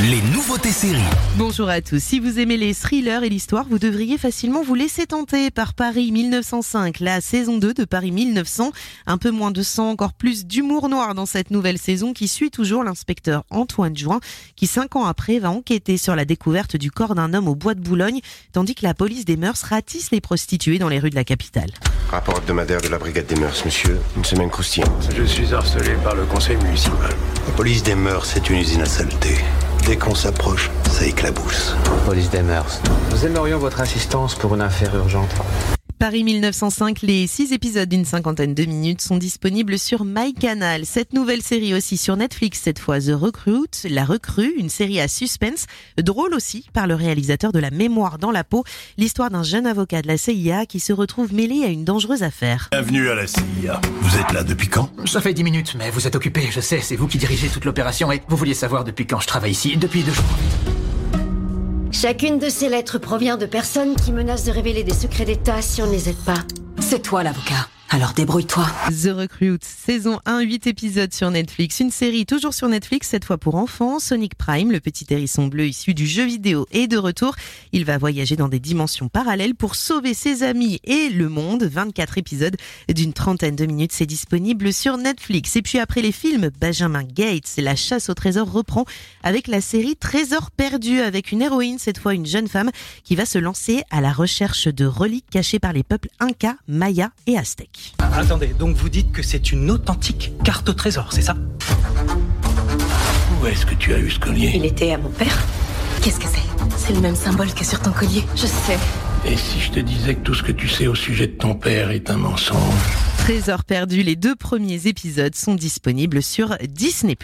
les nouveautés séries. Bonjour à tous. Si vous aimez les thrillers et l'histoire, vous devriez facilement vous laisser tenter par Paris 1905, la saison 2 de Paris 1900. Un peu moins de sang, encore plus d'humour noir dans cette nouvelle saison qui suit toujours l'inspecteur Antoine Join, qui cinq ans après va enquêter sur la découverte du corps d'un homme au bois de Boulogne, tandis que la police des mœurs ratisse les prostituées dans les rues de la capitale. Rapport hebdomadaire de la brigade des mœurs, monsieur. Une semaine croustillante. Je suis harcelé par le conseil municipal. La police des mœurs, c'est une usine à saleté. Dès qu'on s'approche, ça éclabousse. Police des mœurs. Nous aimerions votre assistance pour une affaire urgente. Paris 1905, les six épisodes d'une cinquantaine de minutes sont disponibles sur MyCanal. Cette nouvelle série aussi sur Netflix, cette fois The Recruit, La Recrue, une série à suspense, drôle aussi par le réalisateur de La Mémoire dans la peau, l'histoire d'un jeune avocat de la CIA qui se retrouve mêlé à une dangereuse affaire. Bienvenue à la CIA. Vous êtes là depuis quand? Ça fait dix minutes, mais vous êtes occupé, je sais, c'est vous qui dirigez toute l'opération et vous vouliez savoir depuis quand je travaille ici, depuis deux jours. Chacune de ces lettres provient de personnes qui menacent de révéler des secrets d'État si on ne les aide pas. C'est toi l'avocat. Alors débrouille-toi. The Recruit, saison 1, 8 épisodes sur Netflix. Une série toujours sur Netflix, cette fois pour enfants. Sonic Prime, le petit hérisson bleu issu du jeu vidéo, est de retour. Il va voyager dans des dimensions parallèles pour sauver ses amis et le monde. 24 épisodes d'une trentaine de minutes, c'est disponible sur Netflix. Et puis après les films, Benjamin Gates, La chasse au trésor reprend avec la série Trésor perdu, avec une héroïne, cette fois une jeune femme, qui va se lancer à la recherche de reliques cachées par les peuples Inca, Maya et Aztèques. Attendez, donc vous dites que c'est une authentique carte au trésor, c'est ça? Où est-ce que tu as eu ce collier? Il était à mon père. Qu'est-ce que c'est? C'est le même symbole que sur ton collier. Je sais. Et si je te disais que tout ce que tu sais au sujet de ton père est un mensonge? Trésor perdu, les deux premiers épisodes sont disponibles sur Disney+.